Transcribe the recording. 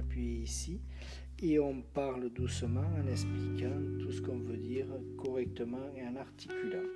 appuyé ici et on parle doucement en expliquant tout ce qu'on veut dire correctement et en articulant.